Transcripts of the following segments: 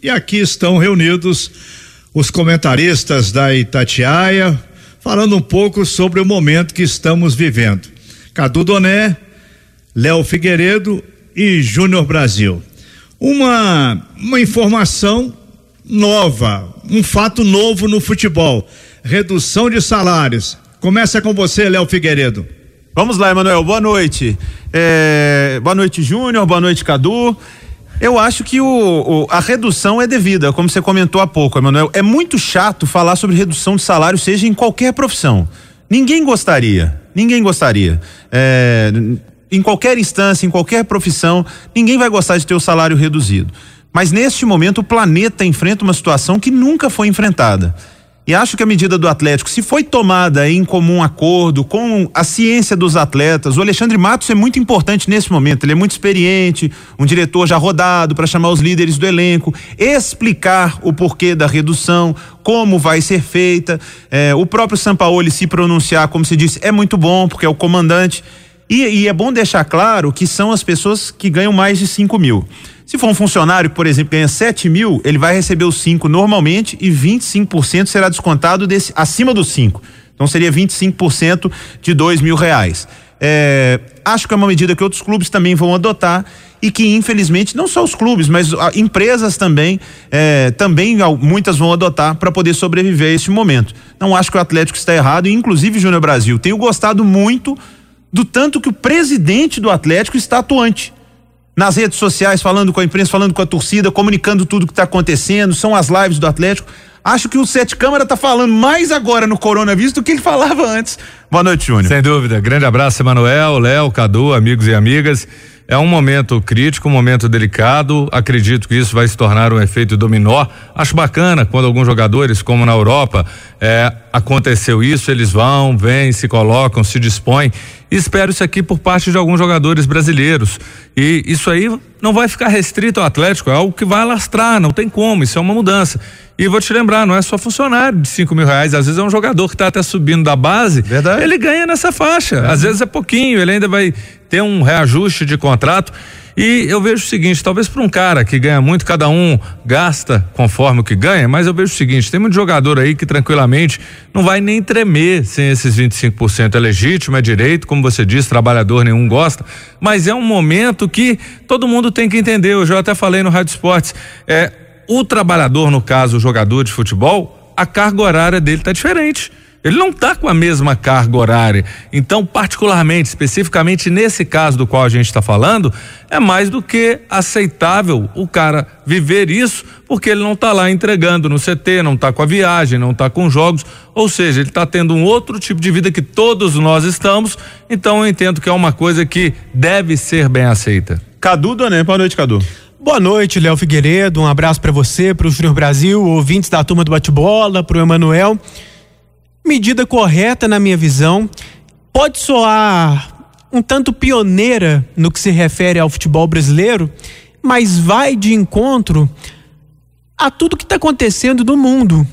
E aqui estão reunidos os comentaristas da Itatiaia, falando um pouco sobre o momento que estamos vivendo. Cadu Doné, Léo Figueiredo e Júnior Brasil. Uma, uma informação nova, um fato novo no futebol: redução de salários. Começa com você, Léo Figueiredo. Vamos lá, Emanuel. Boa noite. É, boa noite, Júnior. Boa noite, Cadu. Eu acho que o, o, a redução é devida, como você comentou há pouco, Emanuel. É muito chato falar sobre redução de salário, seja em qualquer profissão. Ninguém gostaria. Ninguém gostaria. É, em qualquer instância, em qualquer profissão, ninguém vai gostar de ter o salário reduzido. Mas neste momento o planeta enfrenta uma situação que nunca foi enfrentada. E acho que a medida do Atlético, se foi tomada em comum acordo com a ciência dos atletas, o Alexandre Matos é muito importante nesse momento. Ele é muito experiente, um diretor já rodado para chamar os líderes do elenco, explicar o porquê da redução, como vai ser feita. É, o próprio Sampaoli se pronunciar, como se disse, é muito bom, porque é o comandante. E, e, é bom deixar claro que são as pessoas que ganham mais de 5 mil. Se for um funcionário por exemplo, ganha 7 mil, ele vai receber os 5 normalmente e 25% será descontado desse, acima dos 5. Então seria 25% de dois mil reais. É, acho que é uma medida que outros clubes também vão adotar e que infelizmente não só os clubes, mas a, empresas também, é, também muitas vão adotar para poder sobreviver a este momento. Não acho que o Atlético está errado e inclusive Júnior Brasil tenho gostado muito do tanto que o presidente do Atlético está atuante. Nas redes sociais, falando com a imprensa, falando com a torcida, comunicando tudo que está acontecendo, são as lives do Atlético. Acho que o Sete Câmara está falando mais agora no coronavírus do que ele falava antes. Boa noite, Júnior. Sem dúvida. Grande abraço, Emanuel, Léo, Cadu, amigos e amigas. É um momento crítico, um momento delicado. Acredito que isso vai se tornar um efeito dominó. Acho bacana quando alguns jogadores, como na Europa, é, aconteceu isso, eles vão, vêm, se colocam, se dispõem. Espero isso aqui por parte de alguns jogadores brasileiros. E isso aí não vai ficar restrito ao Atlético, é algo que vai alastrar, não tem como, isso é uma mudança. E vou te lembrar, não é só funcionário de cinco mil reais, às vezes é um jogador que está até subindo da base, Verdade. ele ganha nessa faixa. É. Às vezes é pouquinho, ele ainda vai ter um reajuste de contrato. E eu vejo o seguinte, talvez para um cara que ganha muito, cada um gasta conforme o que ganha, mas eu vejo o seguinte, tem muito jogador aí que tranquilamente não vai nem tremer sem esses 25%. É legítimo, é direito, como você disse, trabalhador nenhum gosta, mas é um momento que todo mundo tem que entender. Eu até falei no Rádio Esportes, é, o trabalhador, no caso, o jogador de futebol, a carga horária dele está diferente. Ele não está com a mesma carga horária. Então, particularmente, especificamente nesse caso do qual a gente está falando, é mais do que aceitável o cara viver isso, porque ele não está lá entregando no CT, não está com a viagem, não está com jogos. Ou seja, ele está tendo um outro tipo de vida que todos nós estamos. Então, eu entendo que é uma coisa que deve ser bem aceita. Cadu Doné, boa noite, Cadu. Boa noite, Léo Figueiredo. Um abraço para você, para o Júnior Brasil, ouvintes da turma do bate-bola, para o Emanuel. Medida correta, na minha visão. Pode soar um tanto pioneira no que se refere ao futebol brasileiro, mas vai de encontro a tudo que está acontecendo no mundo.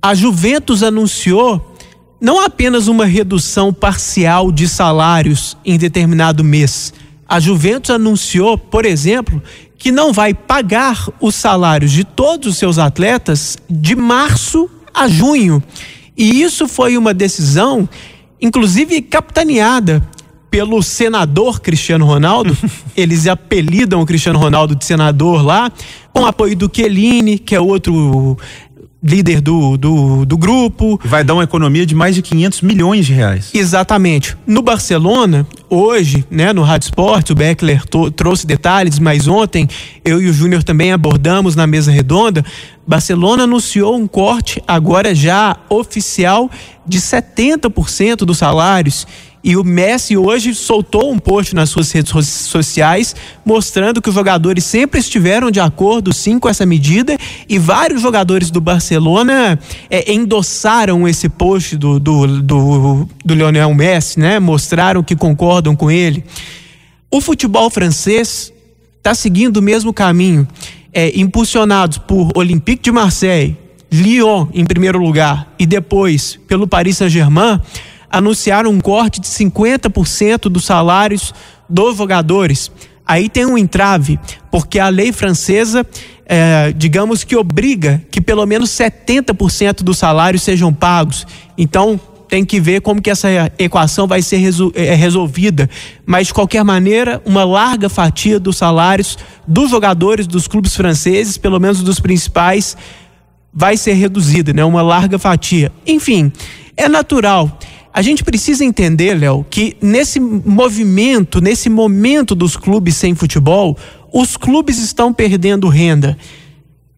A Juventus anunciou não apenas uma redução parcial de salários em determinado mês. A Juventus anunciou, por exemplo, que não vai pagar os salários de todos os seus atletas de março a junho. E isso foi uma decisão, inclusive capitaneada pelo senador Cristiano Ronaldo. Eles apelidam o Cristiano Ronaldo de senador lá, com apoio do Chiellini, que é outro líder do, do, do, grupo. Vai dar uma economia de mais de 500 milhões de reais. Exatamente. No Barcelona, hoje, né, no Rádio Esporte, o Beckler trouxe detalhes, mas ontem eu e o Júnior também abordamos na mesa redonda. Barcelona anunciou um corte agora já oficial de 70% dos salários e o Messi hoje soltou um post nas suas redes sociais mostrando que os jogadores sempre estiveram de acordo sim com essa medida e vários jogadores do Barcelona é, endossaram esse post do, do, do, do Lionel Messi, né? Mostraram que concordam com ele. O futebol francês está seguindo o mesmo caminho, é, impulsionados por Olympique de Marseille, Lyon em primeiro lugar e depois pelo Paris Saint-Germain anunciaram um corte de 50% dos salários dos jogadores. Aí tem um entrave, porque a lei francesa é, digamos que obriga que pelo menos 70% dos salários sejam pagos. Então, tem que ver como que essa equação vai ser é, resolvida. Mas, de qualquer maneira, uma larga fatia dos salários dos jogadores dos clubes franceses, pelo menos dos principais, vai ser reduzida, né? Uma larga fatia. Enfim, é natural. A gente precisa entender, Léo, que nesse movimento, nesse momento dos clubes sem futebol, os clubes estão perdendo renda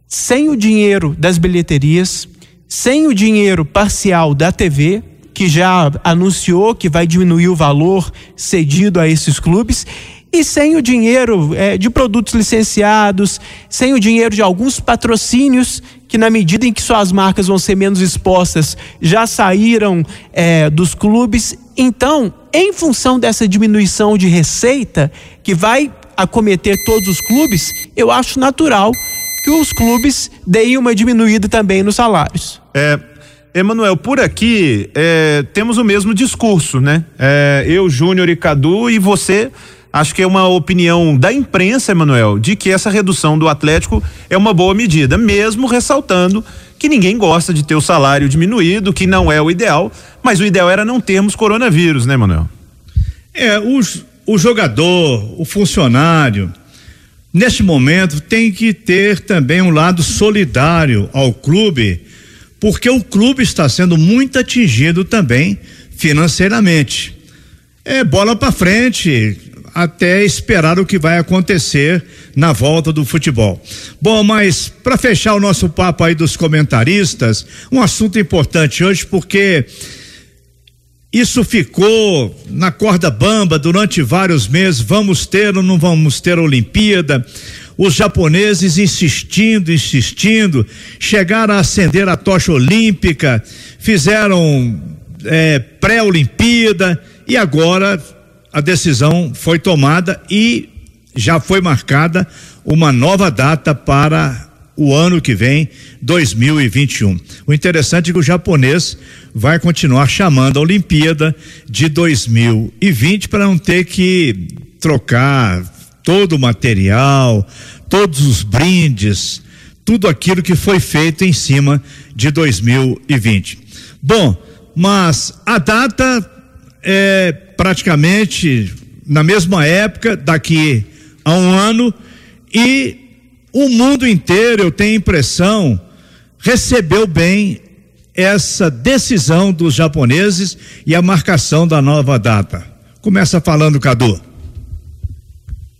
sem o dinheiro das bilheterias, sem o dinheiro parcial da TV, que já anunciou que vai diminuir o valor cedido a esses clubes, e sem o dinheiro é, de produtos licenciados, sem o dinheiro de alguns patrocínios que, na medida em que suas marcas vão ser menos expostas, já saíram é, dos clubes. Então, em função dessa diminuição de receita que vai acometer todos os clubes, eu acho natural que os clubes deem uma diminuída também nos salários. É, Emanuel, por aqui é, temos o mesmo discurso, né? É, eu, Júnior e Cadu e você acho que é uma opinião da imprensa, Emanuel, de que essa redução do Atlético é uma boa medida, mesmo ressaltando que ninguém gosta de ter o salário diminuído, que não é o ideal, mas o ideal era não termos coronavírus, né, Emanuel? É, o jogador, o funcionário, neste momento tem que ter também um lado solidário ao clube porque o clube está sendo muito atingido também financeiramente. É bola para frente até esperar o que vai acontecer na volta do futebol. Bom, mas para fechar o nosso papo aí dos comentaristas, um assunto importante hoje porque isso ficou na corda bamba durante vários meses. Vamos ter ou não vamos ter Olimpíada? Os japoneses insistindo, insistindo, chegaram a acender a tocha olímpica, fizeram é, pré-Olimpíada e agora a decisão foi tomada e já foi marcada uma nova data para o ano que vem, 2021. O interessante é que o japonês vai continuar chamando a Olimpíada de 2020 para não ter que trocar todo o material, todos os brindes, tudo aquilo que foi feito em cima de 2020. Bom, mas a data é praticamente na mesma época, daqui a um ano, e o mundo inteiro, eu tenho impressão, recebeu bem essa decisão dos japoneses e a marcação da nova data. Começa falando, Cadu.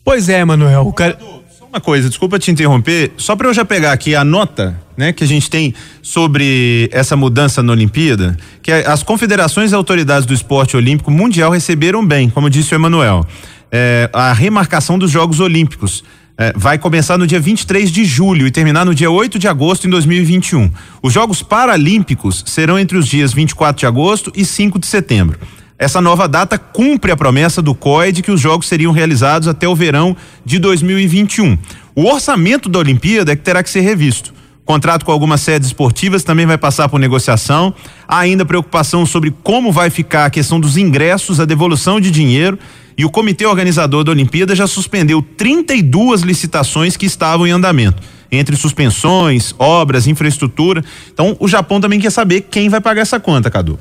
Pois é, Manuel. Cara... Só uma coisa, desculpa te interromper, só para eu já pegar aqui a nota, né, que a gente tem sobre essa mudança na Olimpíada, que as confederações e autoridades do esporte olímpico mundial receberam bem, como disse o Emanuel, é, a remarcação dos Jogos Olímpicos. É, vai começar no dia 23 de julho e terminar no dia 8 de agosto em 2021. Os Jogos Paralímpicos serão entre os dias 24 de agosto e 5 de setembro. Essa nova data cumpre a promessa do COE de que os jogos seriam realizados até o verão de 2021. O orçamento da Olimpíada é que terá que ser revisto. O contrato com algumas sedes esportivas também vai passar por negociação. Há ainda preocupação sobre como vai ficar a questão dos ingressos, a devolução de dinheiro. E o comitê organizador da Olimpíada já suspendeu 32 licitações que estavam em andamento, entre suspensões, obras, infraestrutura. Então, o Japão também quer saber quem vai pagar essa conta, Cadu.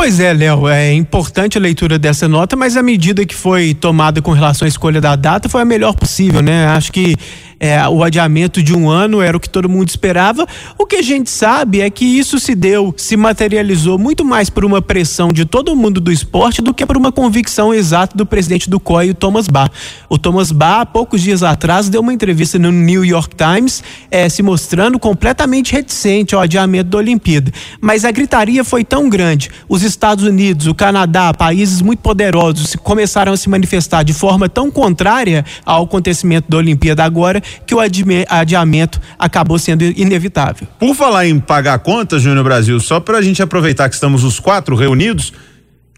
Pois é, Léo, é importante a leitura dessa nota, mas a medida que foi tomada com relação à escolha da data foi a melhor possível, né? Acho que é, o adiamento de um ano era o que todo mundo esperava. O que a gente sabe é que isso se deu, se materializou muito mais por uma pressão de todo mundo do esporte do que por uma convicção exata do presidente do COI, o Thomas Barr. O Thomas Barr, há poucos dias atrás, deu uma entrevista no New York Times, é, se mostrando completamente reticente ao adiamento da Olimpíada. Mas a gritaria foi tão grande. Os Estados Unidos, o Canadá, países muito poderosos, começaram a se manifestar de forma tão contrária ao acontecimento da Olimpíada agora que o adiamento acabou sendo inevitável. Por falar em pagar conta, Júnior Brasil, só para a gente aproveitar que estamos os quatro reunidos,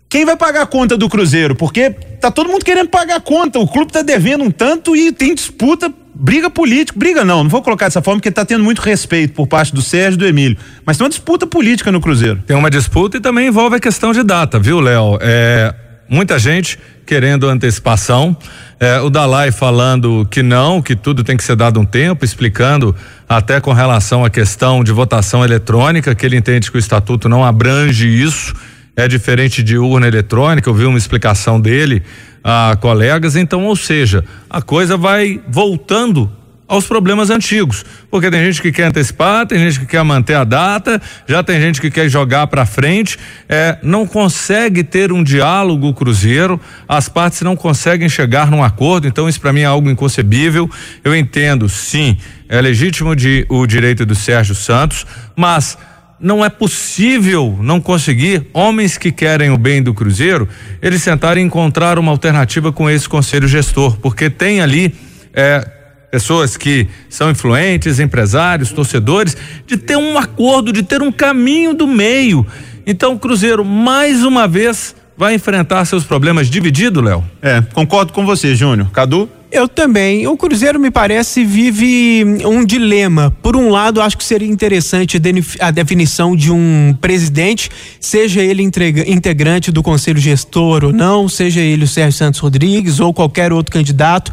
quem vai pagar a conta do Cruzeiro? Porque tá todo mundo querendo pagar a conta, o clube tá devendo um tanto e tem disputa briga política, briga não, não vou colocar dessa forma porque tá tendo muito respeito por parte do Sérgio e do Emílio, mas tem uma disputa política no Cruzeiro. Tem uma disputa e também envolve a questão de data, viu, Léo? É, muita gente querendo antecipação, é, o Dalai falando que não, que tudo tem que ser dado um tempo, explicando até com relação à questão de votação eletrônica, que ele entende que o estatuto não abrange isso, é diferente de urna eletrônica, eu vi uma explicação dele a colegas, então, ou seja, a coisa vai voltando aos problemas antigos, porque tem gente que quer antecipar, tem gente que quer manter a data, já tem gente que quer jogar para frente, é, não consegue ter um diálogo cruzeiro, as partes não conseguem chegar num acordo, então isso para mim é algo inconcebível. Eu entendo, sim, é legítimo de, o direito do Sérgio Santos, mas não é possível não conseguir homens que querem o bem do Cruzeiro, eles tentarem encontrar uma alternativa com esse conselho gestor, porque tem ali é, pessoas que são influentes, empresários, torcedores, de ter um acordo, de ter um caminho do meio. Então, o Cruzeiro, mais uma vez, vai enfrentar seus problemas dividido, Léo? É, concordo com você, Júnior. Cadu? Eu também. O Cruzeiro, me parece, vive um dilema. Por um lado, acho que seria interessante a definição de um presidente, seja ele integrante do conselho gestor ou não, seja ele o Sérgio Santos Rodrigues ou qualquer outro candidato.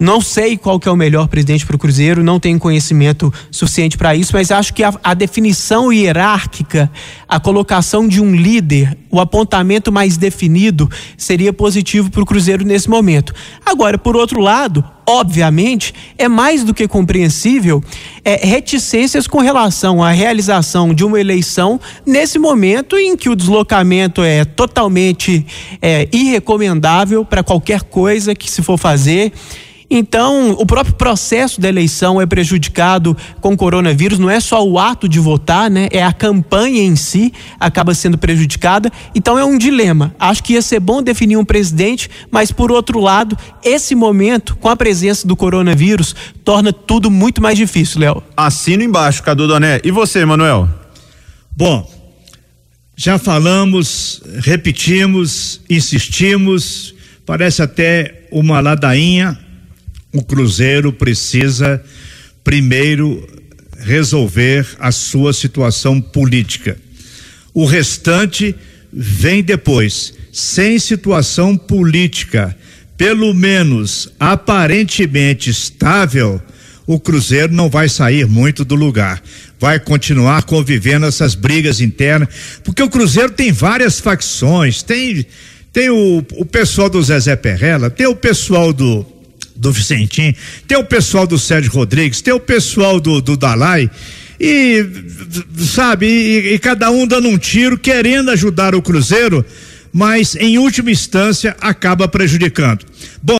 Não sei qual que é o melhor presidente para o Cruzeiro, não tenho conhecimento suficiente para isso, mas acho que a, a, definição hierárquica, a colocação de um líder, o apontamento mais definido seria positivo para o Cruzeiro nesse momento. Agora, por outro lado, obviamente, é mais do que compreensível é, reticências com relação à realização de uma eleição nesse momento em que o deslocamento é totalmente é, irrecomendável para qualquer coisa que se for fazer. Então, o próprio processo da eleição é prejudicado com o coronavírus, não é só o ato de votar, né? É a campanha em si acaba sendo prejudicada. Então é um dilema. Acho que ia ser bom definir um presidente, mas por outro lado, esse momento, com a presença do coronavírus, torna tudo muito mais difícil, Léo. Assino embaixo, Cadu Doné. E você, Manuel? Bom, já falamos, repetimos, insistimos, parece até uma ladainha o Cruzeiro precisa primeiro resolver a sua situação política. O restante vem depois. Sem situação política, pelo menos aparentemente estável, o Cruzeiro não vai sair muito do lugar. Vai continuar convivendo essas brigas internas, porque o Cruzeiro tem várias facções, tem tem o, o pessoal do Zezé Perrella, tem o pessoal do do Vicentim, tem o pessoal do Sérgio Rodrigues, tem o pessoal do, do Dalai, e sabe, e, e cada um dando um tiro, querendo ajudar o Cruzeiro, mas em última instância acaba prejudicando. Bom,